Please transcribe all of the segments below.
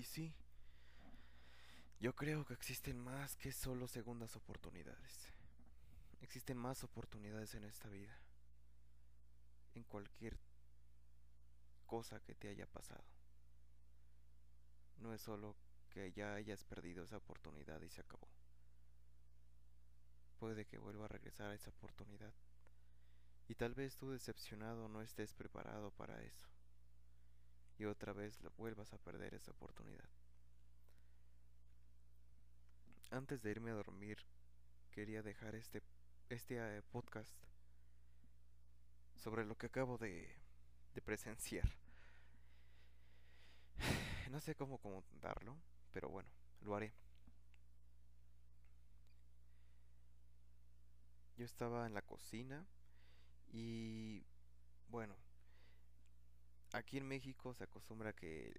Y sí, yo creo que existen más que solo segundas oportunidades. Existen más oportunidades en esta vida. En cualquier cosa que te haya pasado. No es solo que ya hayas perdido esa oportunidad y se acabó. Puede que vuelva a regresar a esa oportunidad. Y tal vez tú decepcionado no estés preparado para eso. Y otra vez vuelvas a perder esa oportunidad. Antes de irme a dormir, quería dejar este, este eh, podcast sobre lo que acabo de, de presenciar. No sé cómo contarlo, pero bueno, lo haré. Yo estaba en la cocina y bueno, aquí en México se acostumbra que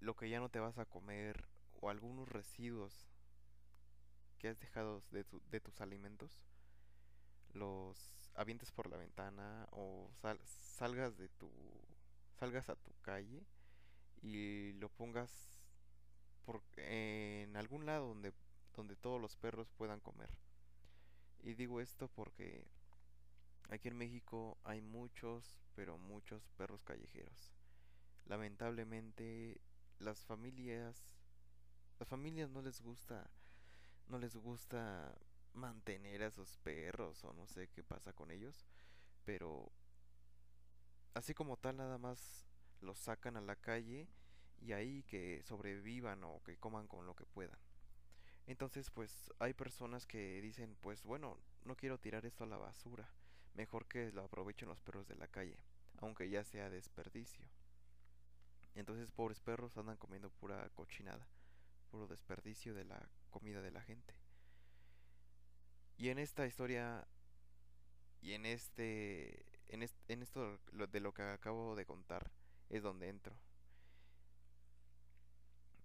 lo que ya no te vas a comer o algunos residuos que has dejado de, de tus alimentos los avientes por la ventana o salgas de tu salgas a tu calle y lo pongas por, en algún lado donde donde todos los perros puedan comer. Y digo esto porque aquí en México hay muchos, pero muchos perros callejeros. Lamentablemente las familias las familias no les gusta no les gusta mantener a sus perros o no sé qué pasa con ellos, pero así como tal nada más los sacan a la calle y ahí que sobrevivan o que coman con lo que puedan. Entonces pues hay personas que dicen pues bueno, no quiero tirar esto a la basura, mejor que lo aprovechen los perros de la calle, aunque ya sea desperdicio. Entonces pobres perros andan comiendo pura cochinada, puro desperdicio de la comida de la gente. Y en esta historia y en este en, esto de lo que acabo de contar es donde entro.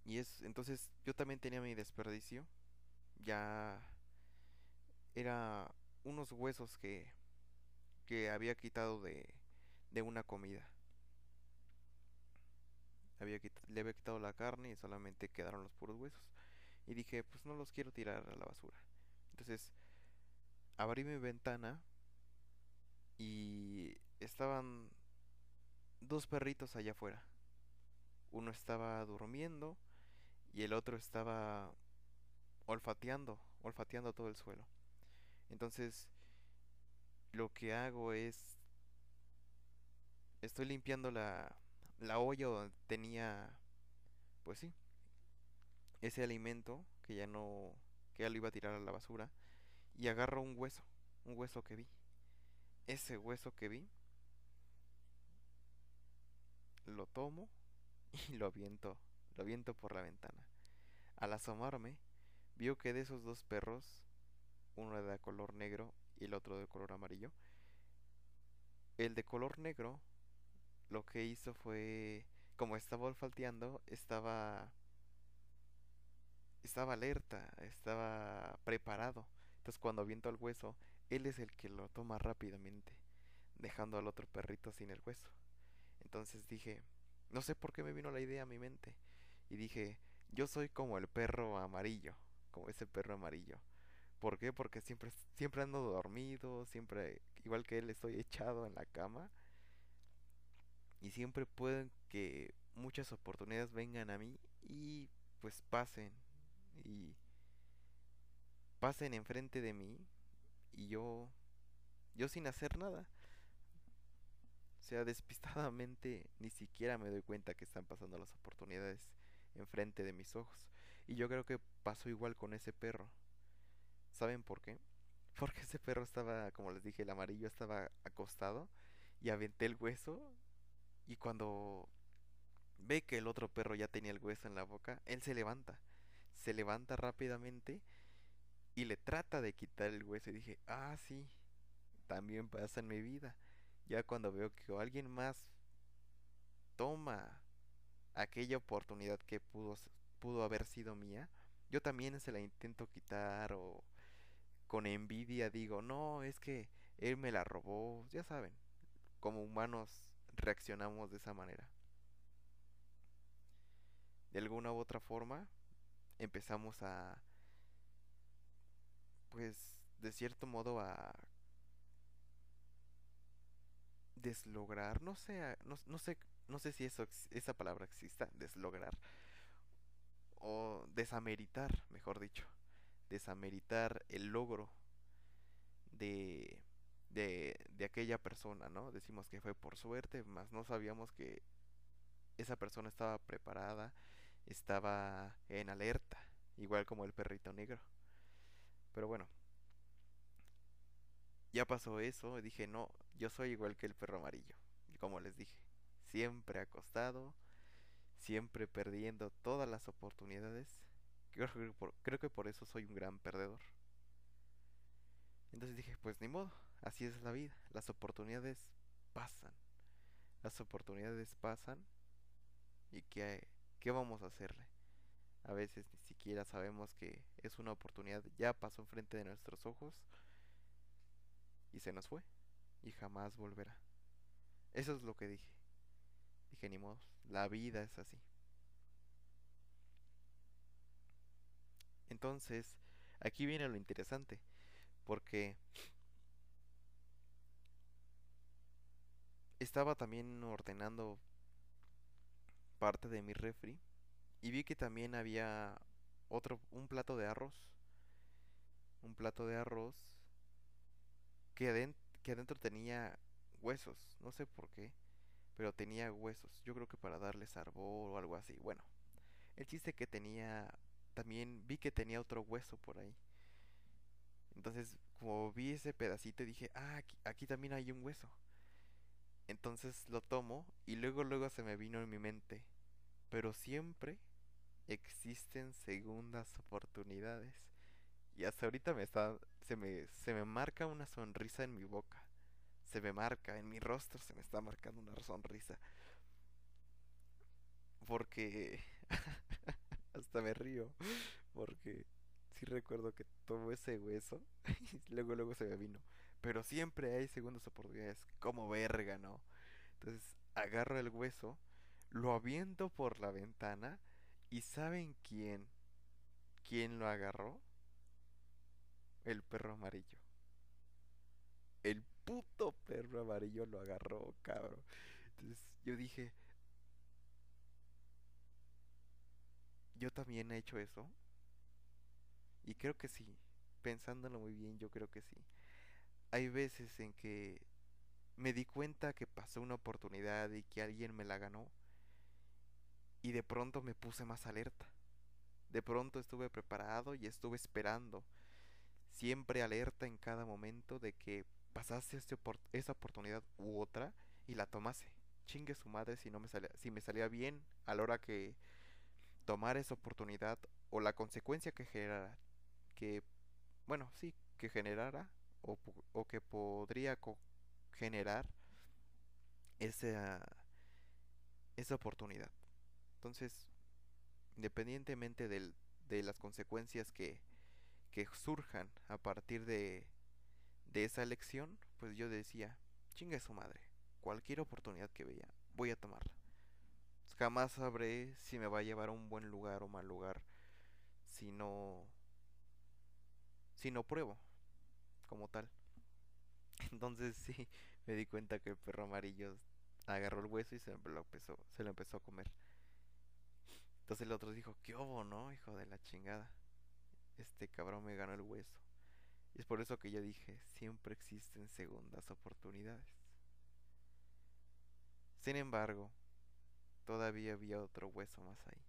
Y es entonces yo también tenía mi desperdicio. Ya era unos huesos que que había quitado de de una comida. Había le había quitado la carne y solamente quedaron los puros huesos. Y dije, pues no los quiero tirar a la basura. Entonces abrí mi ventana y estaban dos perritos allá afuera. Uno estaba durmiendo y el otro estaba olfateando, olfateando todo el suelo. Entonces, lo que hago es estoy limpiando la la olla donde tenía pues sí, ese alimento que ya no que ya lo iba a tirar a la basura y agarro un hueso, un hueso que vi. Ese hueso que vi, lo tomo y lo aviento, lo aviento por la ventana. Al asomarme, vio que de esos dos perros, uno era de color negro y el otro de color amarillo, el de color negro lo que hizo fue, como estaba olfateando, estaba estaba alerta, estaba preparado entonces cuando aviento el hueso, él es el que lo toma rápidamente, dejando al otro perrito sin el hueso. Entonces dije, no sé por qué me vino la idea a mi mente. Y dije, yo soy como el perro amarillo, como ese perro amarillo. ¿Por qué? Porque siempre, siempre ando dormido, siempre, igual que él, estoy echado en la cama. Y siempre pueden que muchas oportunidades vengan a mí y pues pasen. Y pasen enfrente de mí y yo yo sin hacer nada. O sea, despistadamente ni siquiera me doy cuenta que están pasando las oportunidades enfrente de mis ojos. Y yo creo que pasó igual con ese perro. ¿Saben por qué? Porque ese perro estaba, como les dije, el amarillo estaba acostado y aventé el hueso y cuando ve que el otro perro ya tenía el hueso en la boca, él se levanta. Se levanta rápidamente y le trata de quitar el hueso y dije, ah, sí, también pasa en mi vida. Ya cuando veo que alguien más toma aquella oportunidad que pudo, pudo haber sido mía, yo también se la intento quitar o con envidia digo, no, es que él me la robó, ya saben, como humanos reaccionamos de esa manera. de alguna u otra forma empezamos a, pues, de cierto modo a deslograr, no sé, no, sé, no sé si eso, esa palabra exista, deslograr, o desameritar, mejor dicho, desameritar el logro de, de, aquella persona, ¿no? Decimos que fue por suerte, más no sabíamos que esa persona estaba preparada, estaba en alerta, igual como el perrito negro. Pero bueno, ya pasó eso, dije, no, yo soy igual que el perro amarillo. Y como les dije, siempre acostado, siempre perdiendo todas las oportunidades. Creo que, por, eso soy un gran perdedor. Entonces dije, pues ni modo, así es la vida. Las oportunidades pasan. Las oportunidades pasan. ¿Y qué, qué vamos a hacerle? A veces ni siquiera sabemos que es una oportunidad, ya pasó enfrente de nuestros ojos y se nos fue y jamás volverá. Eso es lo que dije. Dije, ni modo, la vida es así. Entonces, aquí viene lo interesante, porque estaba también ordenando parte de mi refri y vi que también había otro un plato de arroz. Un plato de arroz que, adentro tenía huesos, no sé por qué, pero tenía huesos. Yo creo que para darle sabor o algo así. Bueno, el chiste que tenía, también vi que tenía otro hueso por ahí. Entonces, como vi ese pedacito, dije, ah, aquí, aquí también hay un hueso. Entonces lo tomo y luego luego se me vino en mi mente, pero siempre existen segundas oportunidades. Y hasta ahorita me está se me, se me marca una sonrisa en mi boca. Se me marca, en mi rostro se me está marcando una sonrisa. Porque hasta me río. Porque sí recuerdo que tomo ese hueso y luego luego se me vino. Pero siempre hay segundas oportunidades. Como verga, ¿no? Entonces agarro el hueso, lo aviento por la ventana y ¿saben quién? ¿Quién lo agarró? El perro amarillo. El puto perro amarillo lo agarró, cabrón. Entonces yo dije, yo también he hecho eso. Y creo que sí. Pensándolo muy bien, yo creo que sí. Hay veces en que me di cuenta que pasó una oportunidad y que alguien me la ganó. Y de pronto me puse más alerta. De pronto estuve preparado y estuve esperando siempre alerta en cada momento de que pasase este esa oportunidad u otra y la tomase. Chingue su madre si no me salía, si me salía bien a la hora que tomar esa oportunidad o la consecuencia que generara, que, bueno, sí, que generara o, que podría generar esa, esa oportunidad. Entonces, independientemente del, de las consecuencias que, que surjan a partir de, de esa elección, pues yo decía, chinga su madre, cualquier oportunidad que vea, voy a tomarla. Jamás sabré si me va a llevar a un buen lugar o mal lugar si no si no pruebo como tal. Entonces sí, me di cuenta que el perro amarillo agarró el hueso y se lo empezó, se lo empezó a comer. Entonces el otro dijo, ¿qué hubo, no? Hijo de la chingada este cabrón me ganó el hueso. Y es por eso que yo dije, siempre existen segundas oportunidades. Sin embargo, todavía había otro hueso más ahí.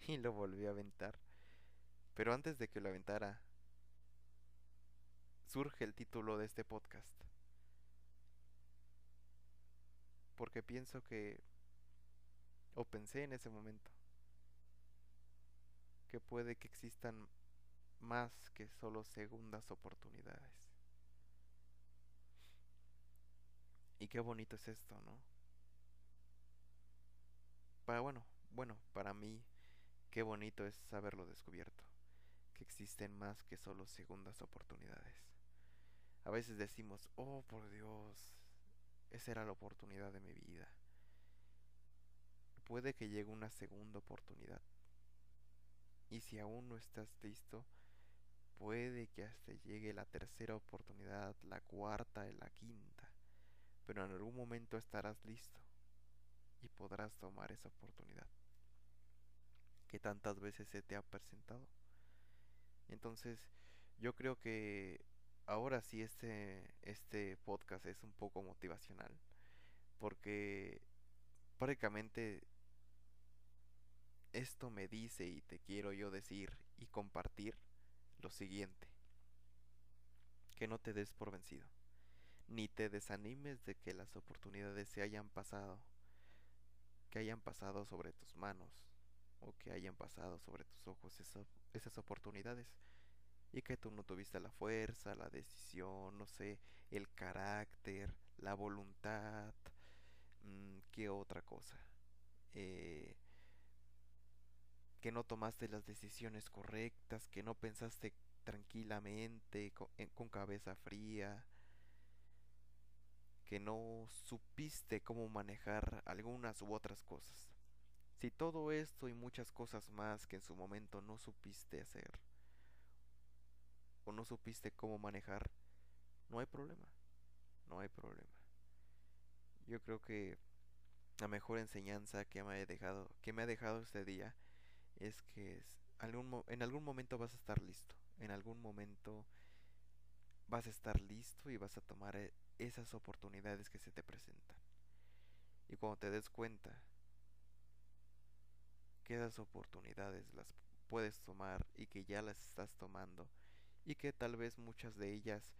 Y lo volví a aventar. Pero antes de que lo aventara, surge el título de este podcast. Porque pienso que, o pensé en ese momento, que puede que existan más que solo segundas oportunidades. Y qué bonito es esto, ¿no? Para bueno, bueno, para mí qué bonito es haberlo descubierto, que existen más que solo segundas oportunidades. A veces decimos, "Oh, por Dios, esa era la oportunidad de mi vida." puede que llegue una segunda oportunidad. Y si aún no estás listo, puede que hasta llegue la tercera oportunidad, la cuarta y la quinta. Pero en algún momento estarás listo y podrás tomar esa oportunidad que tantas veces se te ha presentado. Entonces, yo creo que ahora sí este, este podcast es un poco motivacional. Porque prácticamente esto me dice y te quiero yo decir y compartir lo siguiente. Que no te des por vencido. Ni te desanimes de que las oportunidades se hayan pasado. Que hayan pasado sobre tus manos. O que hayan pasado sobre tus ojos esas oportunidades y que tú no tuviste la fuerza, la decisión, no sé, el carácter, la voluntad, mm, ¿qué otra cosa? Eh, que no tomaste las decisiones correctas, que no pensaste tranquilamente, con, con cabeza fría, que no supiste cómo manejar algunas u otras cosas. Si todo esto y muchas cosas más que en su momento no supiste hacer, o no supiste cómo manejar, no hay problema. No hay problema. Yo creo que la mejor enseñanza que me ha dejado, que me ha dejado este día es que en algún momento vas a estar listo. En algún momento vas a estar listo y vas a tomar eh, esas oportunidades que se te presentan. Y cuando te des cuenta que esas oportunidades las puedes tomar y que ya las estás tomando, y que tal vez muchas de ellas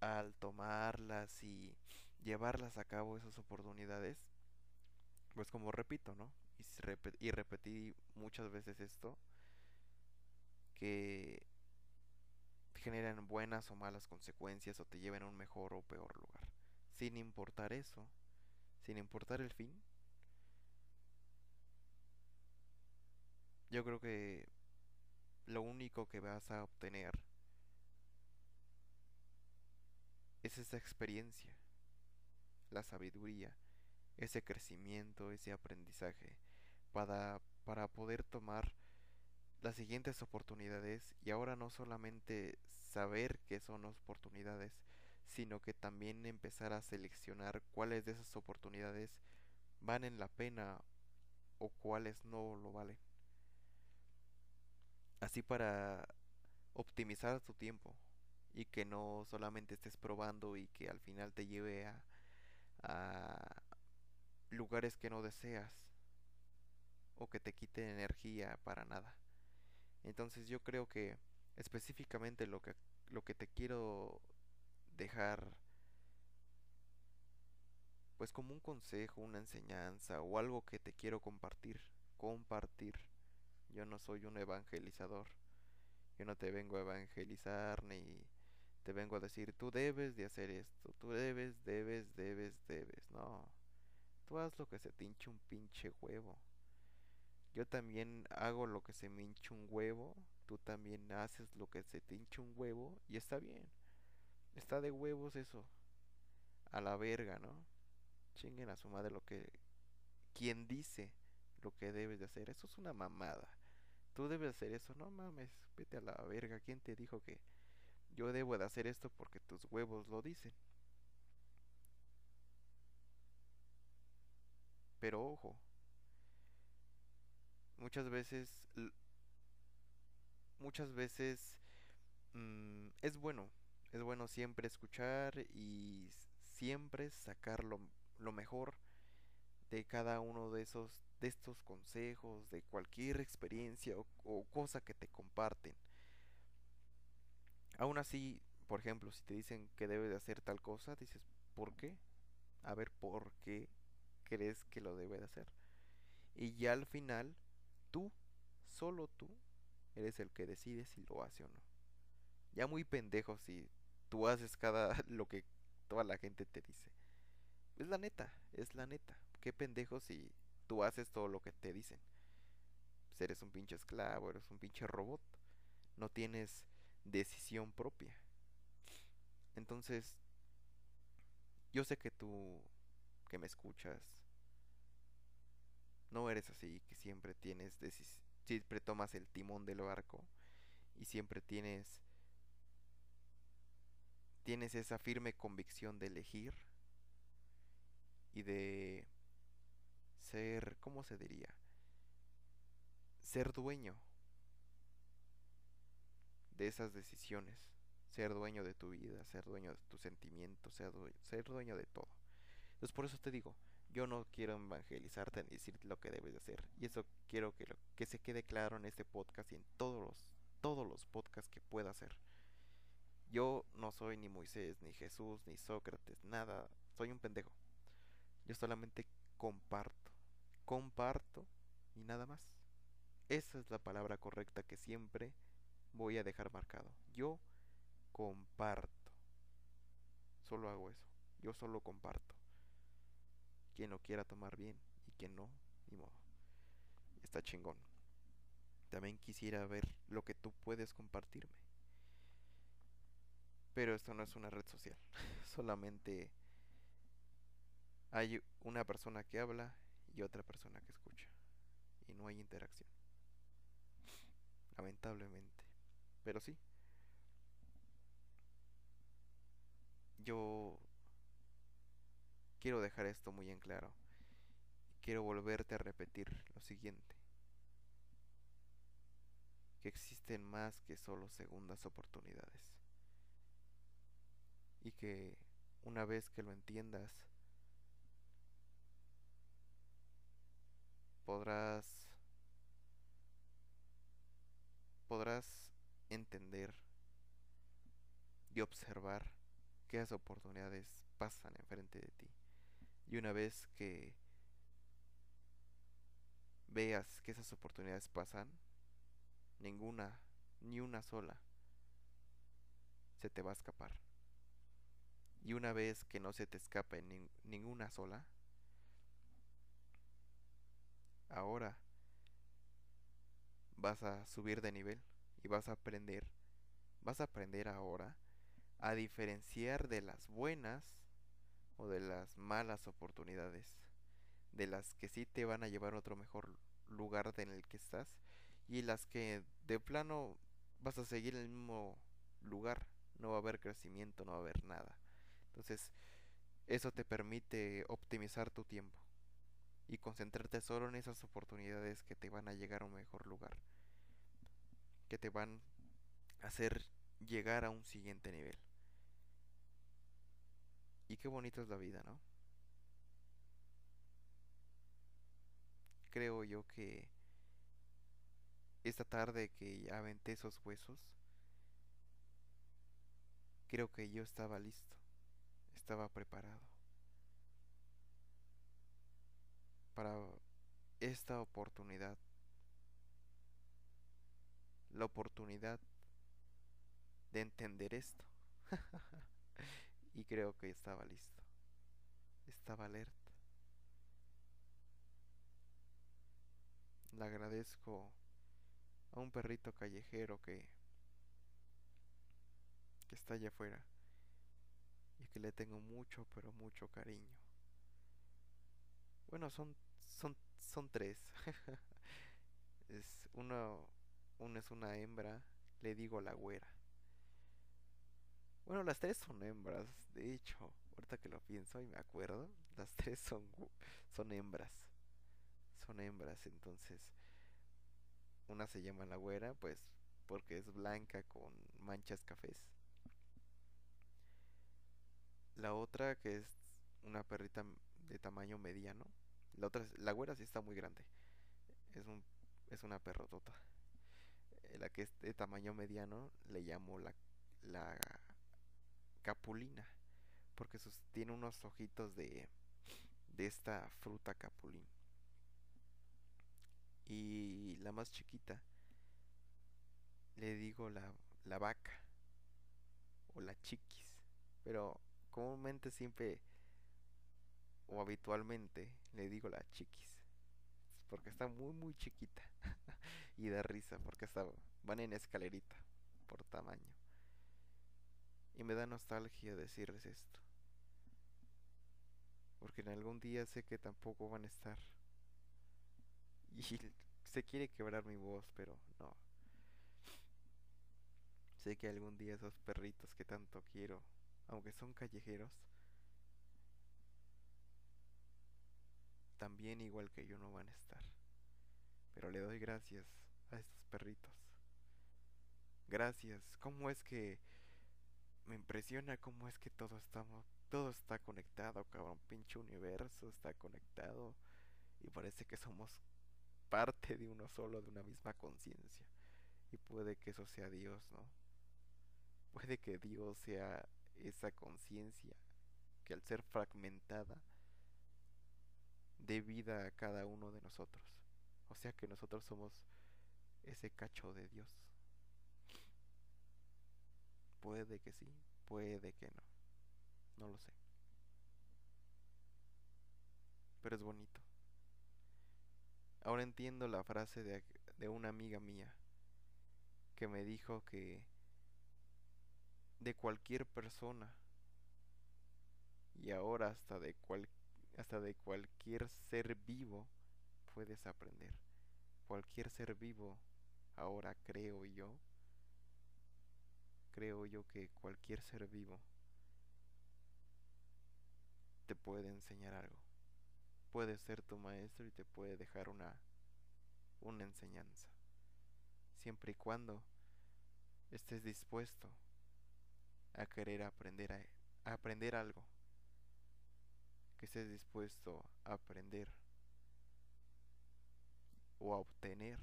al tomarlas y llevarlas a cabo esas oportunidades, pues como repito, ¿no? Y, repetí muchas veces esto, que generan buenas o malas consecuencias o te lleven a un mejor o peor lugar. Sin importar eso, sin importar el fin, yo creo que lo único que vas a obtener es esa experiencia, la sabiduría, ese crecimiento, ese aprendizaje para, para poder tomar las siguientes oportunidades y ahora no solamente saber qué son oportunidades, sino que también empezar a seleccionar cuáles de esas oportunidades valen la pena o cuáles no lo valen así para optimizar tu tiempo y que no solamente estés probando y que al final te lleve a, a lugares que no deseas o que te quite energía para nada. Entonces yo creo que específicamente lo que lo que te quiero dejar pues como un consejo, una enseñanza o algo que te quiero compartir, compartir yo no soy un evangelizador. Yo no te vengo a evangelizar ni te vengo a decir, tú debes de hacer esto, tú debes, debes, debes, debes. No. Tú haz lo que se te hinche un pinche huevo. Yo también hago lo que se me hinche un huevo. Tú también haces lo que se te hinche un huevo. Y está bien. Está de huevos eso. A la verga, ¿no? Chinguen a su madre lo que... Quien dice lo que debes de hacer. Eso es una mamada tú debes hacer eso. No mames, vete a la verga. ¿Quién te dijo que yo debo de hacer esto porque tus huevos lo dicen? Pero ojo, muchas veces, muchas veces mm, es bueno, es bueno siempre escuchar y siempre sacar lo, lo mejor de cada uno de esos de estos consejos, de cualquier experiencia o, cosa que te comparten. Aún así, por ejemplo, si te dicen que debes de hacer tal cosa, dices, ¿por qué? A ver, ¿por qué crees que lo debe de hacer? Y ya al final, tú, solo tú, eres el que decide si lo hace o no. Ya muy pendejo si tú haces cada lo que toda la gente te dice. Es la neta, es la neta. Qué pendejo si tú haces todo lo que te dicen. Pues eres un pinche esclavo, eres un pinche robot. No tienes decisión propia. Entonces, yo sé que tú que me escuchas, No eres así, que siempre tienes, siempre tomas el timón del barco y siempre tienes, tienes esa firme convicción de elegir y de ser, ¿cómo se diría? Ser dueño de esas decisiones, ser dueño de tu vida, ser dueño de tus sentimientos, ser, dueño de todo. Entonces por eso te digo, yo no quiero evangelizarte ni decirte lo que debes de hacer. Y eso quiero que, se quede claro en este podcast y en todos los podcasts que pueda hacer. Yo no soy ni Moisés, ni Jesús, ni Sócrates, nada. Soy un pendejo. Yo solamente comparto. Comparto y nada más. Esa es la palabra correcta que siempre voy a dejar marcado. Yo comparto. Solo hago eso. Yo solo comparto. Quien lo quiera tomar bien y quien no, ni modo. Está chingón. También quisiera ver lo que tú puedes compartirme. Pero esto no es una red social. Solamente hay una persona que habla y otra persona que escucha. Y no hay interacción. Lamentablemente. Pero sí. Yo quiero dejar esto muy en claro. Quiero volverte a repetir lo siguiente. Que existen más que solo segundas oportunidades. Y que una vez que lo entiendas, podrás podrás entender y observar que oportunidades pasan enfrente de ti. Y una vez que veas que esas oportunidades pasan, ninguna, ni una sola, se te va a escapar. Y una vez que no se te escape ninguna sola, ahora vas a subir de nivel y vas a aprender, vas a aprender ahora a diferenciar de las buenas o de las malas oportunidades, de las que sí te van a llevar a otro mejor lugar en el que estás y las que de plano vas a seguir en el mismo lugar, no va a haber crecimiento, no va a haber nada. Entonces, eso te permite optimizar tu tiempo y concentrarte solo en esas oportunidades que te van a llegar a un mejor lugar, que te van a hacer llegar a un siguiente nivel. Y qué bonita es la vida, ¿no? Creo yo que esta tarde que aventé esos huesos, creo que yo estaba listo, estaba preparado. para esta oportunidad. La oportunidad de entender esto. y creo que estaba listo. Estaba alerta. Le agradezco a un perrito callejero que, que está allá afuera y que le tengo mucho, pero mucho cariño. Bueno, son, son, son tres. es uno, uno es una hembra, le digo la güera. Bueno, las tres son hembras, de hecho, ahorita que lo pienso y me acuerdo, las tres son, son hembras. Son hembras, entonces una se llama la güera, pues porque es blanca con manchas cafés. La otra que es una perrita de tamaño mediano, la otra, la güera sí está muy grande. Es un es una perrotota. Eh, la que es de tamaño mediano le llamo la la capulina porque tiene unos ojitos de de esta fruta capulín. Y la más chiquita le digo la, la vaca o la chiquis, pero comúnmente siempre o habitualmente le digo la chiquis. Porque está muy muy chiquita. y da risa porque está, van en escalerita por tamaño. Y me da nostalgia decirles esto. Porque en algún día sé que tampoco van a estar. Y se quiere quebrar mi voz, pero no. Sé que algún día esos perritos que tanto quiero, aunque son callejeros, también igual que yo no van a estar. Pero le doy gracias a estos perritos. Gracias. ¿Cómo es que me impresiona cómo es que todo estamos todo está conectado, cabrón, pinche universo está conectado y parece que somos parte de uno solo, de una misma conciencia. Y puede que eso sea Dios, ¿no? Puede que Dios sea esa conciencia que al ser fragmentada dé vida a cada uno de nosotros. O sea que nosotros somos ese cacho de Dios. Puede que sí, puede que no. No lo sé. Pero es bonito. Ahora entiendo la frase de, de una amiga mía que me dijo que de cualquier persona y ahora hasta de cual, hasta de cualquier ser vivo puedes aprender. Cualquier ser vivo ahora creo yo creo yo que cualquier ser vivo te puede enseñar algo. Puede ser tu maestro y te puede dejar una, una enseñanza. Siempre y cuando estés dispuesto a querer aprender, a, aprender algo. Que estés dispuesto a aprender o a obtener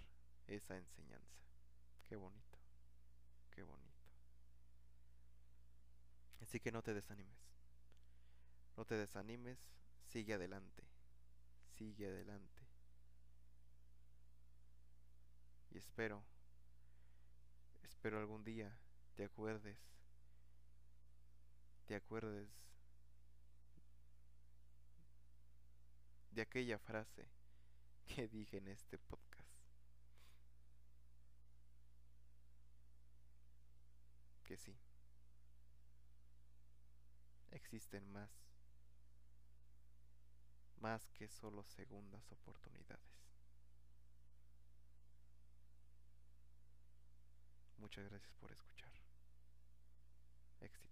esa enseñanza. Qué bonito, qué bonito. Así que no te desanimes. No te desanimes, sigue adelante, sigue adelante. Y espero, espero algún día te acuerdes, te acuerdes de aquella frase que dije en este podcast. Que sí, existen más, más que solo segundas oportunidades. Muchas gracias por escuchar. Éxito.